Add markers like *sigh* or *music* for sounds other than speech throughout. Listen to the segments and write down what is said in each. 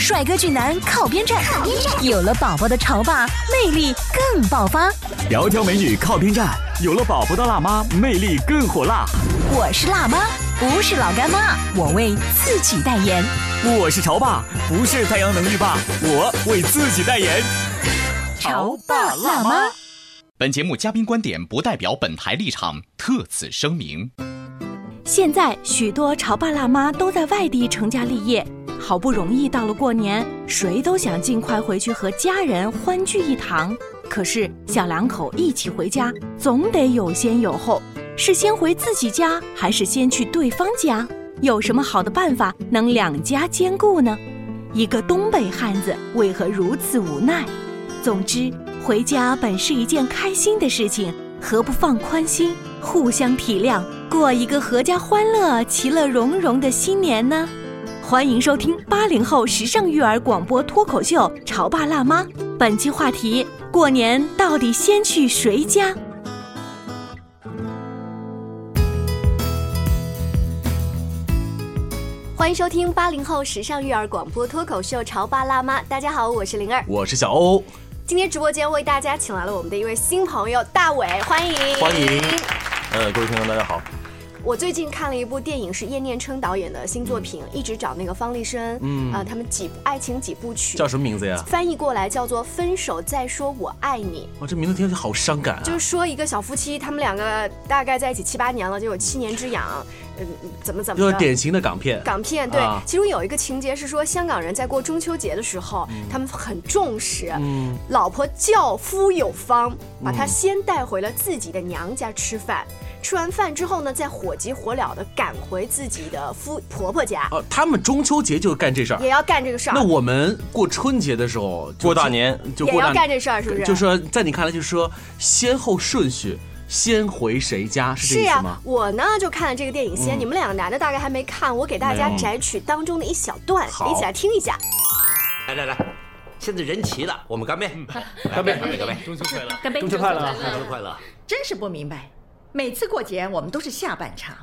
帅哥俊男靠边站，有了宝宝的潮爸魅力更爆发。窈窕美女靠边站，有了宝宝的辣妈魅力更火辣。我是辣妈，不是老干妈，我为自己代言。我是潮爸，不是太阳能浴霸，我为自己代言。潮爸辣妈。本节目嘉宾观点不代表本台立场，特此声明。现在许多潮爸辣妈都在外地成家立业，好不容易到了过年，谁都想尽快回去和家人欢聚一堂。可是小两口一起回家，总得有先有后，是先回自己家，还是先去对方家？有什么好的办法能两家兼顾呢？一个东北汉子为何如此无奈？总之，回家本是一件开心的事情，何不放宽心，互相体谅，过一个阖家欢乐、其乐融融的新年呢？欢迎收听八零后时尚育儿广播脱口秀《潮爸辣妈》，本期话题：过年到底先去谁家？欢迎收听八零后时尚育儿广播脱口秀《潮爸辣妈》，大家好，我是灵儿，我是小欧。今天直播间为大家请来了我们的一位新朋友大伟，欢迎欢迎。呃，各位听众大家好。我最近看了一部电影，是叶念琛导演的新作品，一直找那个方力申，嗯啊，他们几爱情几部曲，叫什么名字呀？翻译过来叫做《分手再说我爱你》。哇，这名字听起来好伤感啊！就是说一个小夫妻，他们两个大概在一起七八年了，就有七年之痒，嗯，怎么怎么，就是典型的港片。港片对，其中有一个情节是说，香港人在过中秋节的时候，他们很重视，老婆教夫有方，把他先带回了自己的娘家吃饭。吃完饭之后呢，再火急火燎的赶回自己的夫婆婆家。呃，他们中秋节就干这事儿，也要干这个事儿。那我们过春节的时候，过大年就也要干这事儿，是不是？就说在你看来，就是说先后顺序，先回谁家是这意思吗？我呢就看了这个电影先，你们两个男的大概还没看，我给大家摘取当中的一小段，一起来听一下。来来来，现在人齐了，我们干杯！干杯！*laughs* 干杯！干杯！中秋快乐！干杯！中秋快乐！中秋快乐！真是不明白。每次过节我们都是下半场，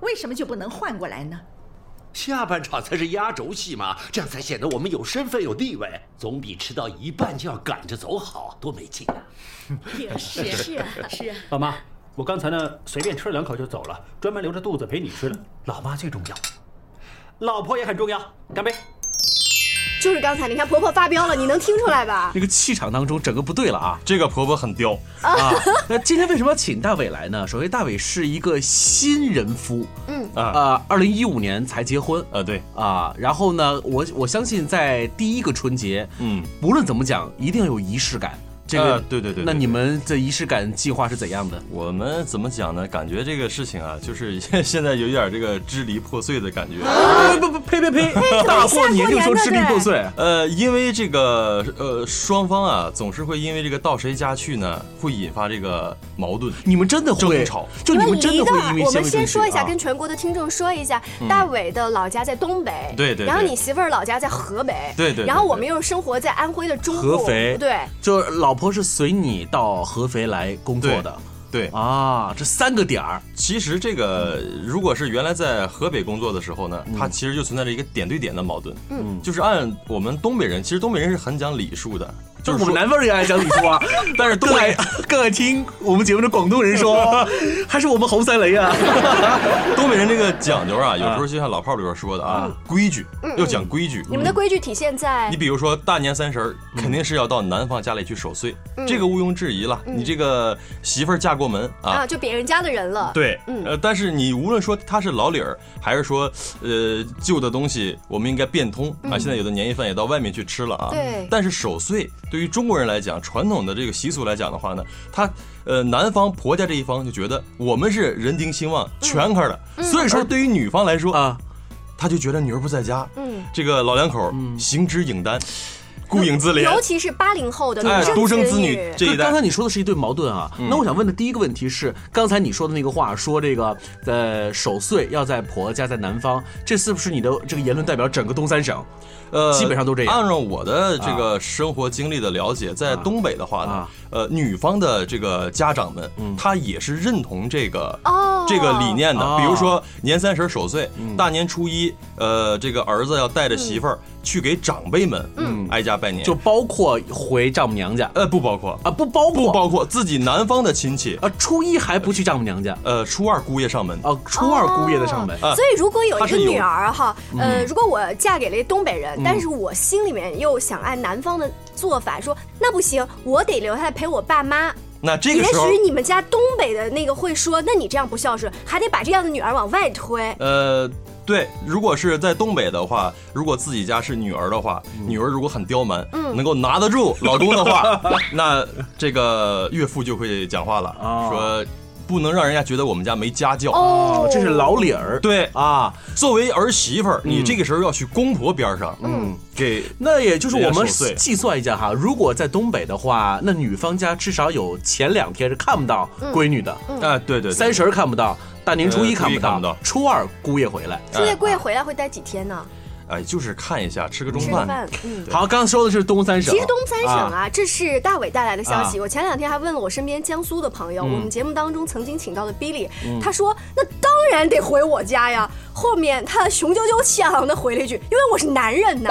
为什么就不能换过来呢？下半场才是压轴戏嘛，这样才显得我们有身份有地位，总比吃到一半就要赶着走好，多没劲啊！也是是啊是啊。*laughs* 老妈，我刚才呢随便吃了两口就走了，专门留着肚子陪你吃的。老妈最重要，老婆也很重要。干杯！就是刚才，你看婆婆发飙了，你能听出来吧？那个气场当中，整个不对了啊！这个婆婆很刁啊。*laughs* 那今天为什么要请大伟来呢？首先，大伟是一个新人夫，嗯啊，二零一五年才结婚，呃，对啊。然后呢，我我相信在第一个春节，嗯，无论怎么讲，一定要有仪式感。这个对对对，那你们的仪式感计划是怎样的？我们怎么讲呢？感觉这个事情啊，就是现在有点这个支离破碎的感觉。*laughs* 啊不不呸呸呸！*laughs* 大过年就说支离破碎。呃，因为这个呃双方啊，总是会因为这个到谁家去呢，会引发这个矛盾。你们真的会吵？就你们真的会因为我们先说一下，跟全国的听众说一下，大伟的老家在东北，对对。然后你媳妇儿老家在河北，对对。然后我们又生活在安徽的中合肥，对，就老。婆是随你到合肥来工作的，对啊，这三个点儿，其实这个如果是原来在河北工作的时候呢，它其实就存在着一个点对点的矛盾，嗯，就是按我们东北人，其实东北人是很讲礼数的。就是我们南方人也爱讲礼数啊，但是更爱 *laughs* 更爱听我们节目的广东人说，*laughs* 还是我们侯三雷啊。*laughs* 东北人这个讲究啊，有时候就像老炮里边说的啊，规矩要讲规矩。你们的规矩体现在，你比如说大年三十儿肯定是要到男方家里去守岁，这个毋庸置疑了。你这个媳妇儿嫁过门啊，就别人家的人了。对，呃，但是你无论说他是老理儿，还是说呃旧的东西，我们应该变通啊。现在有的年夜饭也到外面去吃了啊。对，但是守岁。对于中国人来讲，传统的这个习俗来讲的话呢，他呃男方婆家这一方就觉得我们是人丁兴旺全开的，所以说对于女方来说啊，他就觉得女儿不在家，嗯，这个老两口行之影单。孤影自怜。尤其是八零后的哎独生子子女。这一代。刚才你说的是一对矛盾啊。嗯。那我想问的第一个问题是，刚才你说的那个话，说这个呃守岁要在婆家，在南方，这是不是你的这个言论代表整个东三省？呃，基本上都这样。按照我的这个生活经历的了解，在东北的话呢啊，呃，女方的这个家长们，他也是认同这个哦这个理念的哦。比如说年三十守岁，嗯大年初一，呃，这个儿子要带着媳妇儿去给长辈们嗯挨家拜年，就包括回丈母娘家呃不包括啊，不包括不包括自己男方的亲戚，啊，初一还不去丈母娘家，呃，初二姑爷上门。哦，初二姑爷的上门。啊所以如果有一个女儿哈，呃，嗯如果我嫁给了一东北人，但是我心里面又想按南方的做法，说那不行，我得留下来陪我爸妈。那这个也时候许，你们家东北的那个会说，那你这样不孝顺，还得把这样的女儿往外推。呃，对，如果是在东北的话，如果自己家是女儿的话，女儿如果很刁蛮，嗯能够拿得住老公的话，*laughs* 那这个岳父就会讲话了，哦说不能让人家觉得我们家没家教。哦，这是老理儿。对，啊，作为儿媳妇儿，你嗯这个时候要去公婆边上，嗯，给那也就是我们计算一下哈，如果在东北的话，那女方家至少有前两天是看不到闺女的，啊，对对，对三十儿看不到，大年初一呃看不到，初一看不到。初二姑爷回来。初夜姑爷回来会待几天呢？哎，就是看一下，吃个中饭。饭，嗯。好，刚刚说的是东三省，其实东三省啊，这是大伟带来的消息。啊我前两天还问了我身边江苏的朋友，嗯我们节目当中曾经请到的 Billy，、他说那当然得回我家呀。后面他雄赳赳气昂昂的回了一句，因为我是男人呐，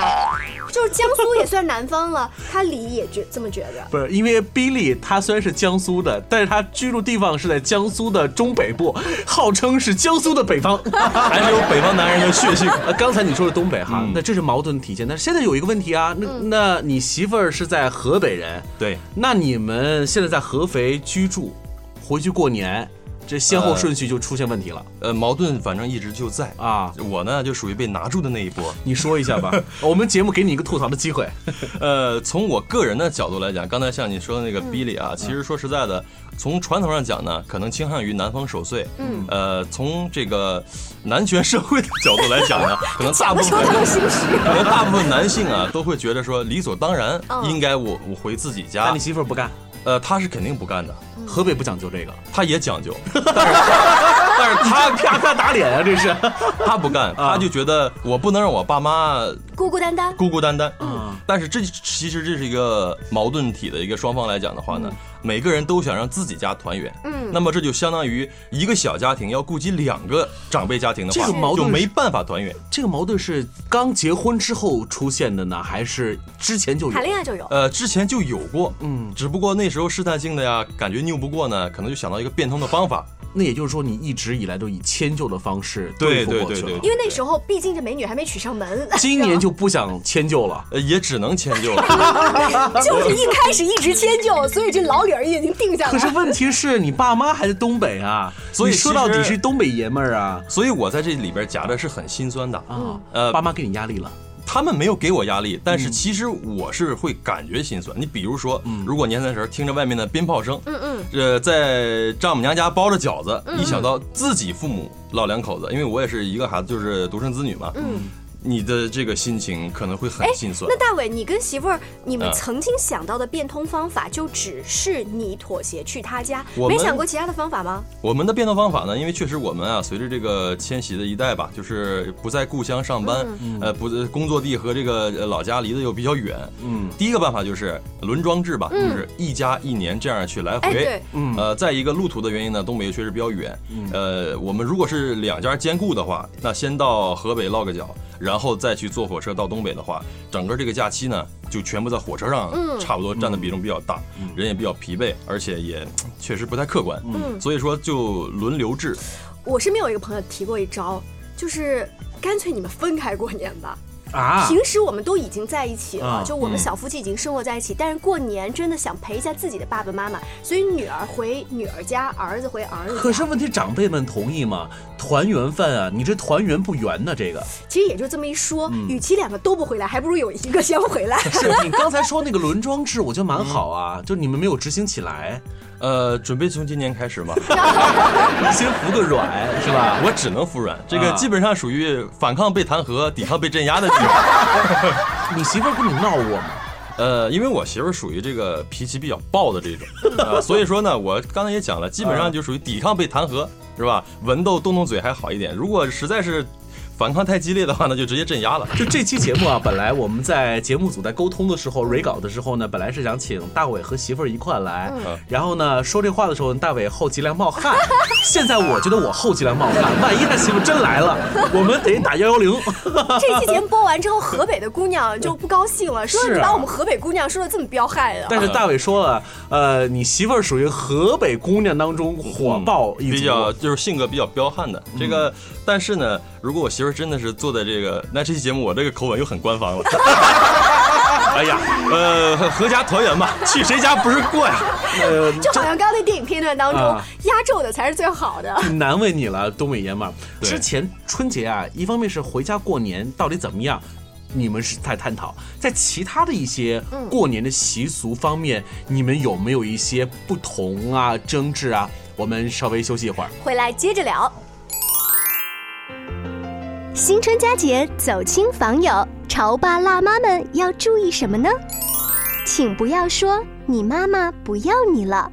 就是江苏也算南方了，*laughs* 他李也觉这么觉得。不是因为 Billy 他虽然是江苏的，但是他居住地方是在江苏的中北部，号称是江苏的北方，*laughs* 还是有北方男人的血性。呃，*laughs* 刚才你说的东北哈，嗯那这是矛盾体现。但是现在有一个问题啊，那、那你媳妇儿是在河北人，对，那你们现在在合肥居住，回去过年，这先后顺序就出现问题了、呃，矛盾反正一直就在。啊！我呢，就属于被拿住的那一波。你说一下吧，*laughs* 我们节目给你一个吐槽的机会。*laughs* 呃，从我个人的角度来讲，刚才像你说的那个 Billy 啊，其实说实在的，从传统上讲呢，可能倾向于男方守岁。嗯呃，从这个男权社会的角度来讲呢，可能大部分可能大部分男性啊都会觉得说理所当然，嗯应该我我回自己家那你。媳妇不干，呃，他是肯定不干的，河北不讲究这个，他也讲究，但是 *laughs* 但是他啪啪打脸啊，这是。他不干，他就觉得我不能让我爸妈孤孤单单，孤孤单单。嗯，但是这其实这是一个矛盾体的一个双方来讲的话呢，每个人都想让自己家团圆。嗯那么这就相当于一个小家庭要顾及两个长辈家庭的话，这个矛盾就没办法团圆。这个矛盾是刚结婚之后出现的呢，还是之前就有？谈恋爱就有。呃，之前就有过，嗯，只不过那时候试探性的呀，感觉拗不过呢，可能就想到一个变通的方法。那也就是说，你一直以来都以迁就的方式对付过去了对对对因为那时候毕竟这美女还没娶上门，今年就不想迁就了。*laughs* 呃，也只能迁就了。*laughs* 就是一开始一直迁就，所以这老理儿已经定下。可是问题是你爸妈还在东北啊，所以说到底是东北爷们儿啊所以我在这里边夹的是很心酸的。啊！呃，爸妈给你压力了，他们没有给我压力，但嗯是其实我是会感觉心酸。你比如说，如果年三十儿听着外面的鞭炮声，嗯嗯，呃，在丈母娘家包着饺子，嗯一想到自己父母老两口子，因为我也是一个孩子，就是独生子女嘛，嗯，你的这个心情可能会很心酸那。大伟，你跟媳妇儿，你们嗯曾经想到的变通方法，就只是你妥协去他家，我没想过其他的方法吗？我们的变通方法呢，因为确实我们啊，随着这个迁徙的一代吧，就是不在故乡上班，嗯呃，不工作地和这个呃老家离得又比较远，嗯，第一个办法就是轮装制吧，嗯就是一家一年这样去来回。哎对嗯呃，再一个路途的原因呢，东北确实比较远。呃，我们如果是两家兼顾的话，那先到河北落个脚，然后再去坐火车到东北的话，整个这个假期呢，就全部在火车上，嗯差不多占的比重比较大，人也比较疲惫，而且也确实不太客观。嗯所以说就轮流制。我身边有一个朋友提过一招，就是干脆你们分开过年吧。啊，平时我们都已经在一起了，啊就我们嗯小夫妻已经生活在一起，但是过年真的想陪一下自己的爸爸妈妈，所以女儿回女儿家，儿子回儿子家。可是问题长辈们同意吗？团圆饭啊，你这团圆不圆呢？这个其实也就这么一说，嗯与其两个都不回来，还不如有一个先回来。*laughs* 是你刚才说那个轮装制，我觉得蛮好啊，就你们没有执行起来，呃，准备从今年开始嘛，你 *laughs* 先服个软是吧？我只能服软，这个啊基本上属于反抗被弹劾、抵抗被镇压的地方。*laughs* 你媳妇儿跟你闹过吗？呃，因为我媳妇儿属于这个脾气比较暴的这种，啊，*laughs* 所以说呢，我刚才也讲了，基本上就属于抵抗被弹劾，是吧？文斗动动嘴还好一点，如果实在是。反抗太激烈的话呢，就直接镇压了。就这期节目啊，本来我们在节目组在沟通的时候蕊稿的时候呢，本来是想请大伟和媳妇儿一块来，然后呢说这话的时候，大伟后脊梁冒汗。*laughs* 现在我觉得我后脊梁冒汗，万一他媳妇真来了，我们得打幺幺零。*laughs* 这期节目播完之后，河北的姑娘就不高兴了，说你把我们河北姑娘说的这么彪悍的。但是大伟说了，呃，你媳妇儿属于河北姑娘当中火爆，比较就是性格比较彪悍的这个。但是呢，如果我媳妇真的是坐在这个，那这期节目我这个口吻又很官方了。*laughs* 哎呀，呃，合家团圆嘛，去谁家不是过呀？呃，*laughs* 就好像刚刚那电影片段当中，压轴的才是最好的。难为你了，东北爷们儿。之前春节啊，一方面是回家过年，到底怎么样？你们是在探讨，在其他的一些过年的习俗方面，你们有没有一些不同啊、争执啊？我们稍微休息一会儿，回来接着聊。新春佳节走亲访友，潮爸辣妈们要注意什么呢？请不要说你妈妈不要你了，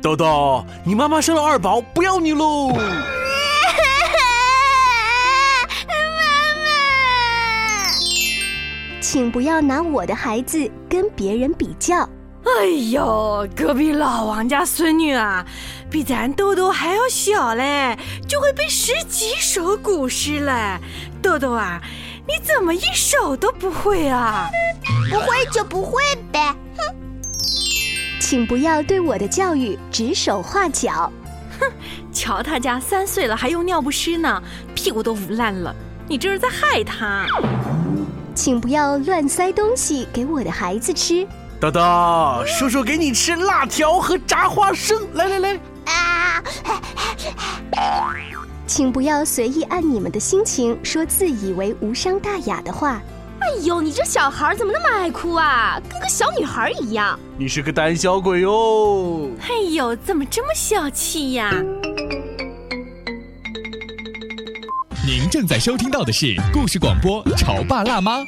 豆豆，你妈妈生了二宝，不要你喽。妈妈，请不要拿我的孩子跟别人比较。哎呦，隔壁老王家孙女啊，比咱豆豆还要小嘞，就会背十几首古诗嘞。豆豆啊，你怎么一首都不会啊？不会就不会呗。哼，请不要对我的教育指手画脚。哼，瞧他家三岁了还用尿不湿呢，屁股都捂烂了，你这是在害他。请不要乱塞东西给我的孩子吃。豆豆，叔叔给你吃辣条和炸花生。来来来，啊！请不要随意按你们的心情说自以为无伤大雅的话。哎呦，你这小孩怎么那么爱哭啊？跟个小女孩一样。你是个胆小鬼哟！哎呦，怎么这么小气呀？您正在收听到的是故事广播《潮爸辣妈》。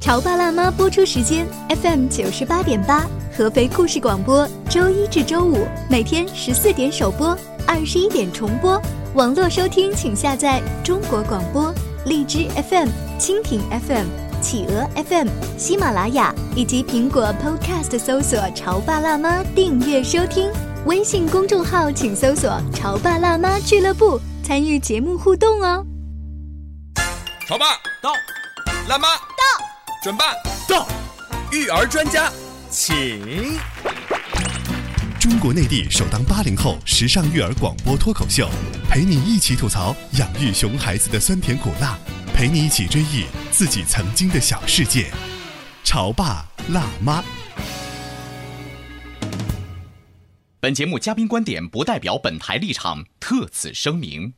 潮爸辣妈播出时间：FM 九十八点八，合肥故事广播，周一至周五每天十四点首播，二十一点重播。网络收听请下载中国广播、荔枝 FM、蜻蜓 FM、企鹅 FM、喜马拉雅以及苹果 Podcast，搜索“潮爸辣妈”订阅收听。微信公众号请搜索“潮爸辣妈俱乐部”，参与节目互动哦。潮爸到，辣妈到。准爸到，育儿专家，请。中国内地首档八零后时尚育儿广播脱口秀，陪你一起吐槽养育熊孩子的酸甜苦辣，陪你一起追忆自己曾经的小世界。潮爸辣妈。本节目嘉宾观点不代表本台立场，特此声明。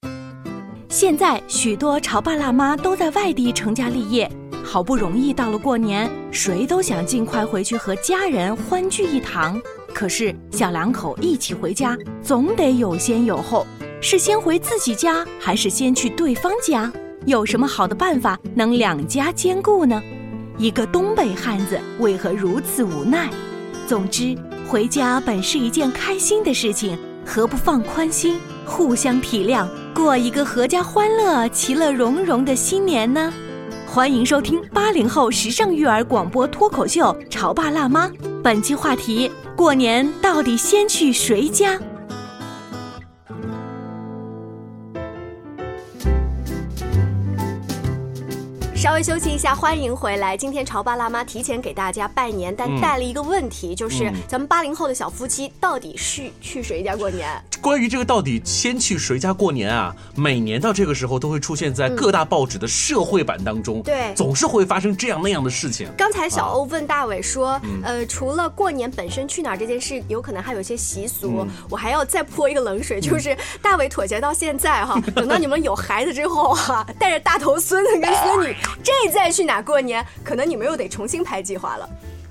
现在许多潮爸辣妈都在外地成家立业。好不容易到了过年，谁都想尽快回去和家人欢聚一堂。可是小两口一起回家，总得有先有后，是先回自己家，还是先去对方家？有什么好的办法能两家兼顾呢？一个东北汉子为何如此无奈？总之，回家本是一件开心的事情，何不放宽心，互相体谅，过一个阖家欢乐、其乐融融的新年呢？欢迎收听八零后时尚育儿广播脱口秀《潮爸辣妈》，本期话题：过年到底先去谁家？稍微休息一下，欢迎回来。今天潮爸辣妈提前给大家拜年，但带了一个问题，就是咱们八零后的小夫妻到底是去谁家过年？关于这个到底先去谁家过年啊？每年到这个时候都会出现在各大报纸的社会版当中，对，总是会发生这样那样的事情。刚才小欧问大伟说，呃，除了过年本身去哪儿这件事，有可能还有一些习俗，我还要再泼一个冷水，就是大伟妥协到现在哈，等到你们有孩子之后哈，带着大头孙子跟孙女。这再去哪过年，可能你们又得重新排计划了。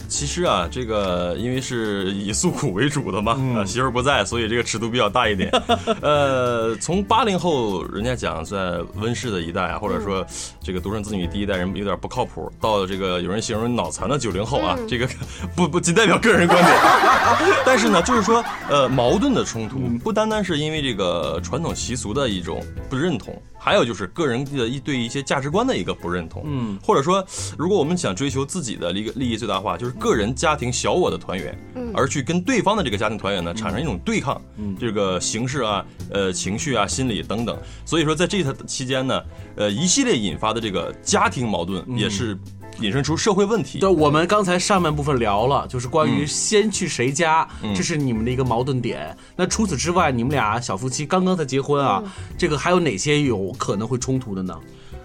其实啊，这个因为是以诉苦为主的嘛，媳妇儿不在，所以这个尺度比较大一点。*laughs* 呃，从八零后人家讲在温室的一代啊，或者说这个独生子女第一代人有点不靠谱，到这个有人形容脑残的九零后啊，这个 *laughs* 不不仅代表个人观点，*laughs* 但是呢，就是说呃矛盾的冲突不单单是因为这个传统习俗的一种不认同。还有就是个人的一对一些价值观的一个不认同，嗯。或者说，如果我们想追求自己的一个利益最大化，就是个人家庭小我的团圆，嗯。而去跟对方的这个家庭团圆呢产生一种对抗，这个形式啊、呃情绪啊、心理等等。所以说，在这期间呢，呃，一系列引发的这个家庭矛盾也是引申出社会问题。对，我们刚才上半部分聊了，就是关于嗯先去谁家，嗯这是你们的一个矛盾点。那除此之外，你们俩小夫妻刚刚才结婚啊，嗯这个还有哪些有可能会冲突的呢？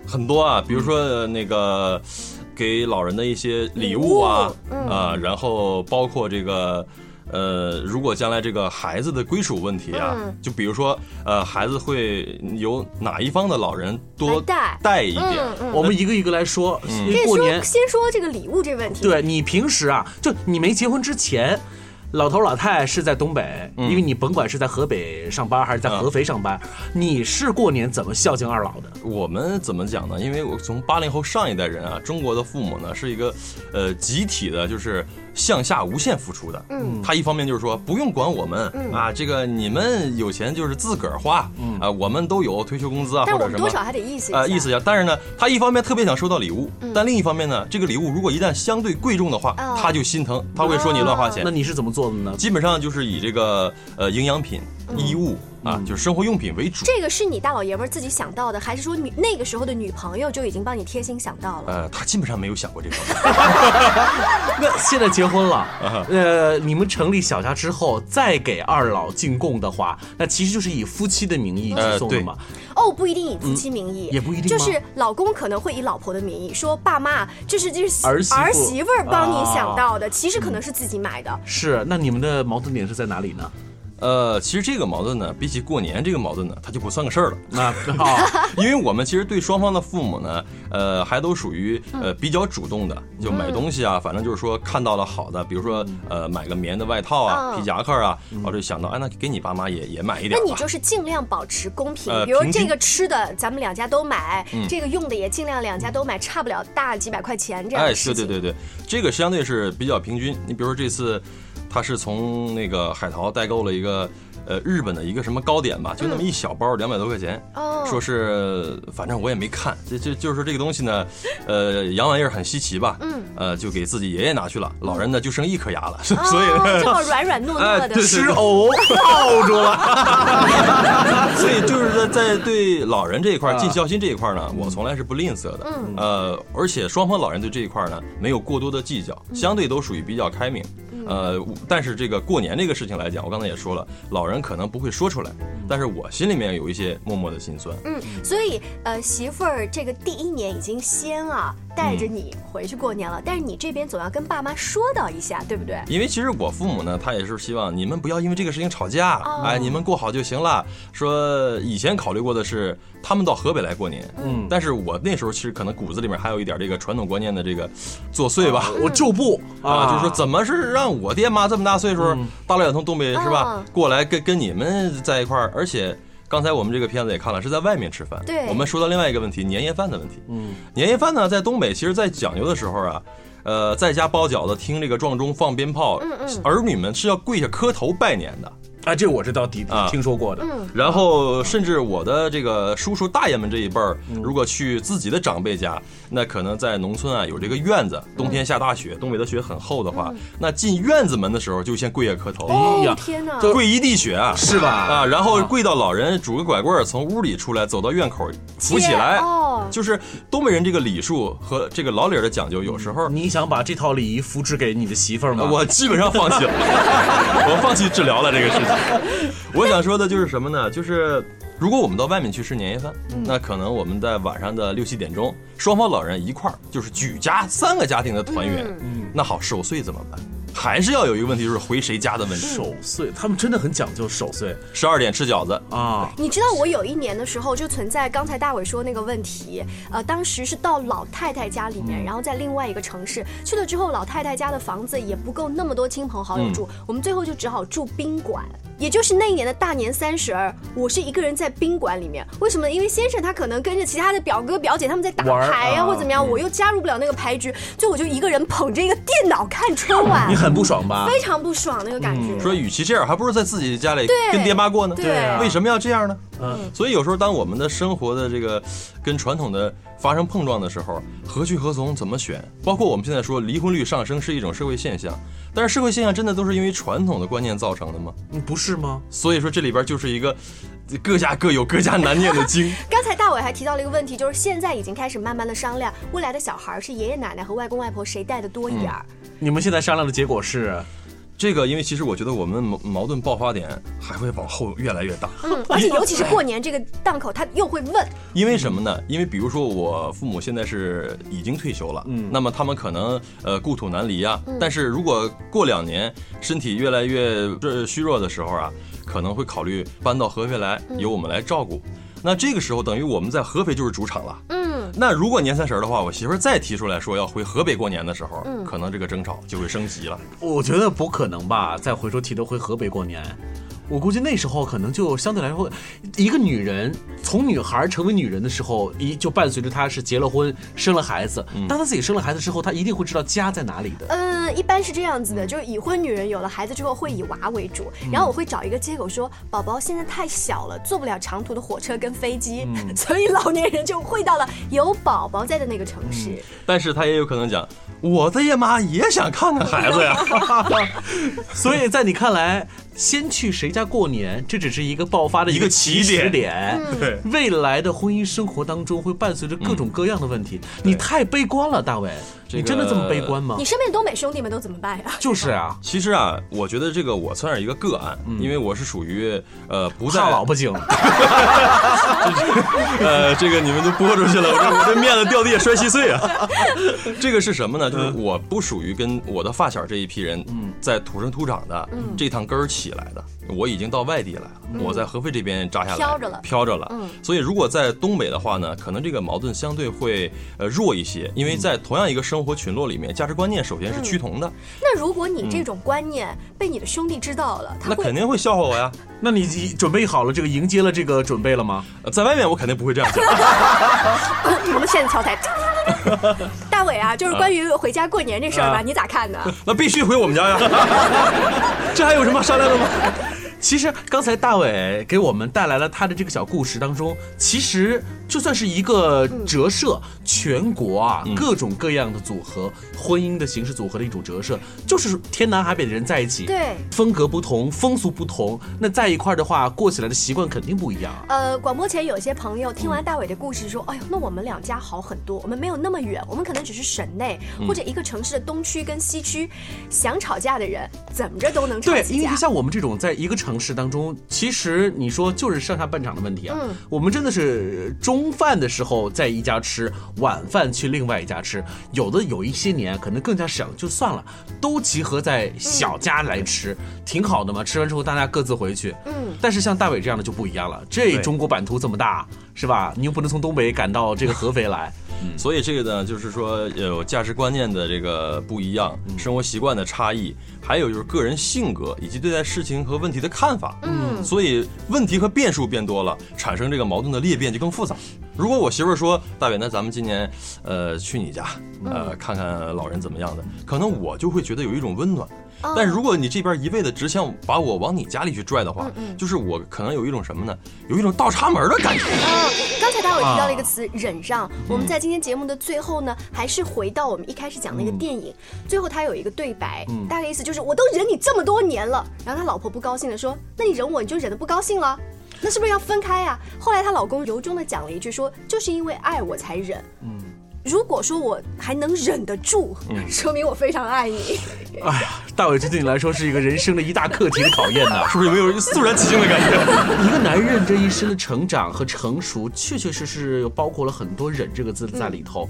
很多啊，比如说呃那个给老人的一些礼物啊，啊，然后包括这个。呃，如果将来这个孩子的归属问题啊，嗯就比如说，呃，孩子会由哪一方的老人多带带一点，嗯嗯我们一个一个来说，过年，先说这个礼物这问题。对你平时啊，就你没结婚之前。老头老太是在东北，嗯因为你甭管是在河北上班还是在合肥上班，你是过年怎么孝敬二老的？我们怎么讲呢？因为我从八零后上一代人啊，中国的父母呢是一个呃集体的，就是向下无限付出的。嗯他一方面就是说不用管我们、嗯啊，这个你们有钱就是自个儿花，啊，我们都有退休工资啊或者什么。多少还得意思一下。啊，意思一下，但是呢，他一方面特别想收到礼物，嗯但另一方面呢，这个礼物如果一旦相对贵重的话，哦他就心疼，他会说你乱花钱。那你是怎么做的呢？基本上就是以这个呃营养品、衣物啊，就是生活用品为主。这个是你大老爷们儿自己想到的，还是说女那个时候的女朋友就已经帮你贴心想到了？呃，他基本上没有想过这方面。*laughs* 那现在结婚了，啊呃，你们成立小家之后再给二老进贡的话，那其实就是以夫妻的名义去送的嘛。哦，不一定以夫妻名义，也不一定就是老公可能会以老婆的名义说，爸妈，这是这是儿媳妇儿媳妇儿帮你想啊到的，其实可能是自己买的。是，那你们的矛盾点是在哪里呢？呃，其实这个矛盾呢，比起过年这个矛盾呢，它就不算个事儿了。那 *laughs* 好，因为我们其实对双方的父母呢，呃，还都属于呃比较主动的，就买东西啊，反正就是说看到了好的，比如说呃买个棉的外套啊、嗯皮夹克啊，我就想到，哎，那给你爸妈也也买一点。那你就是尽量保持公平，呃比如这个吃的咱们两家都买，嗯这个用的也尽量两家都买，差不了大几百块钱这样哎。对对对对，这个相对是比较平均。你比如说这次，他是从那个海淘代购了一个呃日本的一个什么糕点吧，就那么一小包，两百多块钱。哦说是反正我也没看，这这就是这个东西呢，呃，洋玩意儿很稀奇吧，嗯，呃，就给自己爷爷拿去了，老人呢就剩一颗牙了，*laughs* 所以哦，呢。正好软软糯糯的，吃藕抱住了。*laughs* 所以就是在在对老人这一块儿尽孝心这一块儿呢，我从来是不吝啬的。嗯呃，而且双方老人对这一块儿呢没有过多的计较，相对都属于比较开明。呃，但是这个过年这个事情来讲，我刚才也说了，老人可能不会说出来，但是我心里面有一些默默的心酸。嗯，所以呃，媳妇儿这个第一年已经先啊带着你回去过年了，但是你这边总要跟爸妈说道一下，对不对？因为其实我父母呢，他也是希望你们不要因为这个事情吵架，哦哎，你们过好就行了。说以前考虑过的是他们到河北来过年，嗯但是我那时候其实可能骨子里面还有一点这个传统观念的这个作祟吧。我就不啊，就是说怎么是让我爹妈这么大岁数，大老远从东北是吧嗯过来跟跟你们在一块儿，而且。刚才我们这个片子也看了，是在外面吃饭。对我们说到另外一个问题，年夜饭的问题。嗯，年夜饭呢，在东北，其实，在讲究的时候啊，呃，在家包饺子，听这个撞钟，放鞭炮，嗯嗯儿女们是要跪下磕头拜年的。啊，这我知道，底啊。听说过的。嗯。然后，甚至我的这个叔叔大爷们这一辈儿，嗯。如果去自己的长辈家，那可能在农村啊有这个院子，冬天下大雪，东北的雪很厚的话，那进院子门的时候就先跪下磕头。哦哎呀。天哪！跪一地雪啊，是吧？啊，然后跪到老人拄个拐棍儿从屋里出来，走到院口扶起来，哦，就是东北人这个礼数和这个老理儿的讲究，有时候你想把这套礼仪复制给你的媳妇儿吗？我基本上放弃了，*laughs* 我放弃治疗了这个事情。*laughs* 我想说的就是什么呢？就是如果我们到外面去吃年夜饭，那可能我们在晚上的六七点钟，双方老人一块儿就是举家三个家庭的团圆。嗯那好，守岁怎么办？还是要有一个问题，就是回谁家的问题。守岁，他们真的很讲究守岁。十二点吃饺子啊！你知道我有一年的时候就存在刚才大伟说那个问题，呃，当时是到老太太家里面，然后在另外一个城市去了之后，老太太家的房子也不够那么多亲朋好友住，我们最后就只好住宾馆。也就是那一年的大年三十儿，我是一个人在宾馆里面。为什么？因为先生他可能跟着其他的表哥表姐他们在打牌呀，或者怎么样，我又加入不了那个牌局，就我就一个人捧着一个电脑看春晚。*laughs* 你很不爽吧？非常不爽那个感觉。说与其这样，还不如在自己家里跟爹妈过呢。对，为什么要这样呢？嗯，所以有时候当我们的生活的这个跟传统的发生碰撞的时候，何去何从？怎么选？包括我们现在说离婚率上升是一种社会现象，但是社会现象真的都是因为传统的观念造成的吗？嗯，不是吗？所以说这里边就是一个各家各有各家难念的经。*laughs* 刚才大伟还提到了一个问题，就是现在已经开始慢慢的商量，未来的小孩是爷爷奶奶和外公外婆谁带的多一点儿。你们现在商量的结果是？这个，因为其实我觉得我们矛矛盾爆发点还会往后越来越大。嗯，*laughs* 而且尤其是过年这个档口，他又会问。因为什么呢？因为比如说我父母现在是已经退休了，嗯，那么他们可能呃故土难离啊。但是如果过两年身体越来越这虚弱的时候啊，可能会考虑搬到合肥来，由我们来照顾。那这个时候等于我们在合肥就是主场了。嗯。那如果年三十的话，我媳妇儿再提出来说要回河北过年的时候，可能这个争吵就会升级了。我觉得不可能吧，再回头提都回河北过年。我估计那时候可能就相对来说，一个女人从女孩成为女人的时候，一就伴随着她是结了婚、生了孩子。当她自己生了孩子之后，她一定会知道家在哪里的。嗯，一般是这样子的，就是已婚女人有了孩子之后会以娃为主，然后我会找一个借口说宝宝现在太小了，坐不了长途的火车跟飞机，*laughs* 所以老年人就会到了有宝宝在的那个城市。但是他也有可能讲，我的爷妈也想看看孩子呀。*laughs* 所以在你看来。先去谁家过年，这只是一个爆发的一个起始点。对，未来的婚姻生活当中会伴随着各种各样的问题。你太悲观了，大伟。你真的这么悲观吗？你身边的东北兄弟们都怎么办呀？*laughs* 就是啊，其实啊，我觉得这个我算是一个个案，因为我是属于呃不在老婆精。*laughs* 呃，这个你们都播出去了，我这我这面子掉地下摔稀碎啊。*laughs* 这个是什么呢？就是我不属于跟我的发小这一批人在土生土长的这趟根儿起来的。我已经到外地来了，我在合肥这边扎下来，飘着了，飘着了。嗯，所以如果在东北的话呢，可能这个矛盾相对会呃弱一些，因为在同样一个生活群落里面，价值观念首先是趋同的。那如果你这种观念被你的兄弟知道了，那肯定会笑话我呀。*laughs* 那你准备好了这个迎接了这个准备了吗？在外面我肯定不会这样讲。*laughs* 我们现在敲台。*laughs* 大伟啊，就是关于回家过年这事儿吧，你咋看呢？那必须回我们家呀，这还有什么商量的吗？其实刚才大伟给我们带来了他的这个小故事当中，其实就算是一个折射全国啊各种各样的组合婚姻的形式组合的一种折射，就是天南海北的人在一起，对，风格不同，风俗不同，那在一块儿的话，过起来的习惯肯定不一样。呃，广播前有些朋友听完大伟的故事说，哎呦，那我们两家好很多，我们没有那么远，我们可能只是省内或者一个城市的东区跟西区，想吵架的人怎么着都能吵架。对，因为像我们这种在一个城。城市当中，其实你说就是上下半场的问题啊。嗯，我们真的是中饭的时候在一家吃，晚饭去另外一家吃。有的有一些年可能更加省，就算了，都集合在小家来吃，挺好的嘛。吃完之后大家各自回去。嗯，但是像大伟这样的就不一样了。这中国版图这么大，是吧？你又不能从东北赶到这个合肥来。*laughs* 所以这个呢，就是说有价值观念的这个不一样，生活习惯的差异，还有就是个人性格以及对待事情和问题的看法。嗯，所以问题和变数变多了，产生这个矛盾的裂变就更复杂。如果我媳妇儿说大伟，那咱们今年，呃，去你家，呃，看看老人怎么样的，可能我就会觉得有一种温暖。但如果你这边一味的只想把我往你家里去拽的话，就是我可能有一种什么呢？有一种倒插门的感觉。啊，刚才大伟提到了一个词“忍让”。我们在今天节目的最后呢，还是回到我们一开始讲那个电影，最后他有一个对白，大概意思就是我都忍你这么多年了。然后他老婆不高兴的说：“那你忍我，你就忍得不高兴了？那是不是要分开呀？”后来她老公由衷的讲了一句说：“就是因为爱我才忍。”嗯。如果说我还能忍得住，说明我非常爱你。哎呀，大伟，这对你来说是一个人生的一大课题的考验呢，*laughs* 是不是有没有肃然起敬的感觉？*laughs* 一个男人这一生的成长和成熟，确确实实包括了很多“忍”这个字在里头。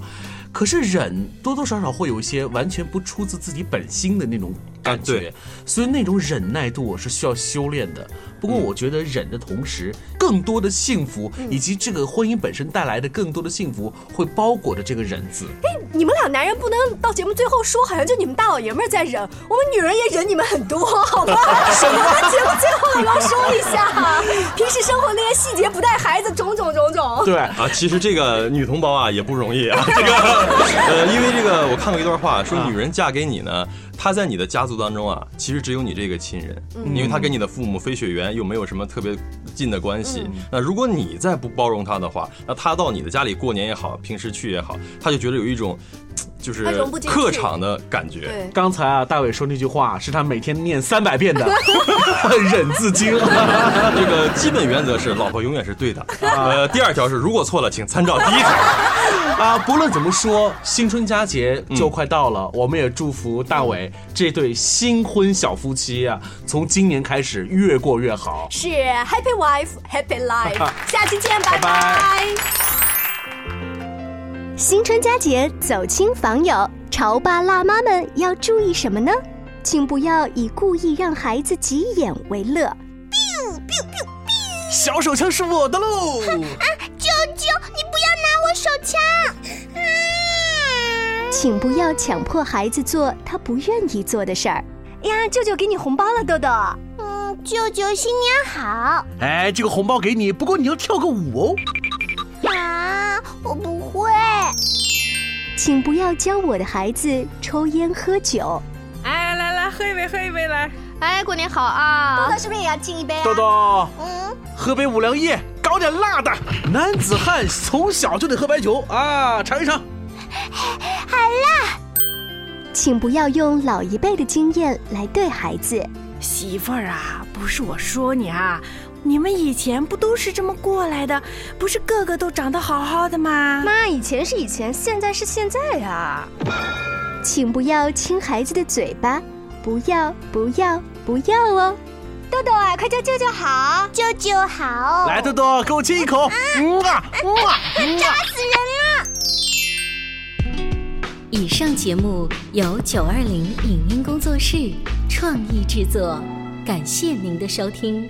可是忍多多少少会有一些完全不出自自己本心的那种感觉，对所以那种忍耐度是需要修炼的。不过我觉得忍的同时，更多的幸福以及这个婚姻本身带来的更多的幸福，会包裹着这个忍字。哎，你们俩男人不能到节目最后说，好像就你们大老爷们儿在忍，我们女人也忍你们很多，好吗？什么？节目最后也要说一下，平时生活那些细节不带孩子，种种种种。对啊，其实这个女同胞啊也不容易啊。这个呃，因为这个我看过一段话，说女人嫁给你呢，她在你的家族当中啊，其实只有你这个亲人，因为他跟你的父母非血缘，又没有什么特别近的关系。那如果你再不包容他的话，那他到你的家里过年也好，平时去也好，他就觉得有一种。就是客场的感觉。刚才啊，大伟说那句话是他每天念三百遍的 *laughs* 忍字经。*laughs* 这个基本原则是，老婆永远是对的。呃，第二条是，如果错了，请参照第一条。啊，不论怎么说，新春佳节就快到了，我们也祝福大伟这对新婚小夫妻啊，从今年开始越过越好。是，Happy Wife Happy Life。*laughs* 下期见，拜拜。新春佳节走亲访友，潮爸辣妈们要注意什么呢？请不要以故意让孩子急眼为乐。biu biu biu biu，小手枪是我的喽！啊，舅舅，你不要拿我手枪！啊请不要强迫孩子做他不愿意做的事儿。呀，舅舅给你红包了，豆豆。嗯，舅舅新年好。哎，这个红包给你，不过你要跳个舞哦。啊，我不会。请不要教我的孩子抽烟喝酒。哎，来来，喝一杯，喝一杯，来。哎，过年好啊！豆豆是不是也要敬一杯啊？豆豆，嗯，喝杯五粮液，搞点辣的。男子汉从小就得喝白酒啊，尝一尝。好辣！请不要用老一辈的经验来对孩子。媳妇儿啊，不是我说你啊。你们以前不都是这么过来的？不是个个都长得好好的吗？妈，以前是以前，现在是现在呀。请不要亲孩子的嘴巴，不要，不要，不要哦。豆豆啊，快叫舅舅好，舅舅好。来，豆豆，给我亲一口。嗯啊，嗯啊，扎死人了。*laughs* 以上节目由九二零影音工作室创意制作，感谢您的收听。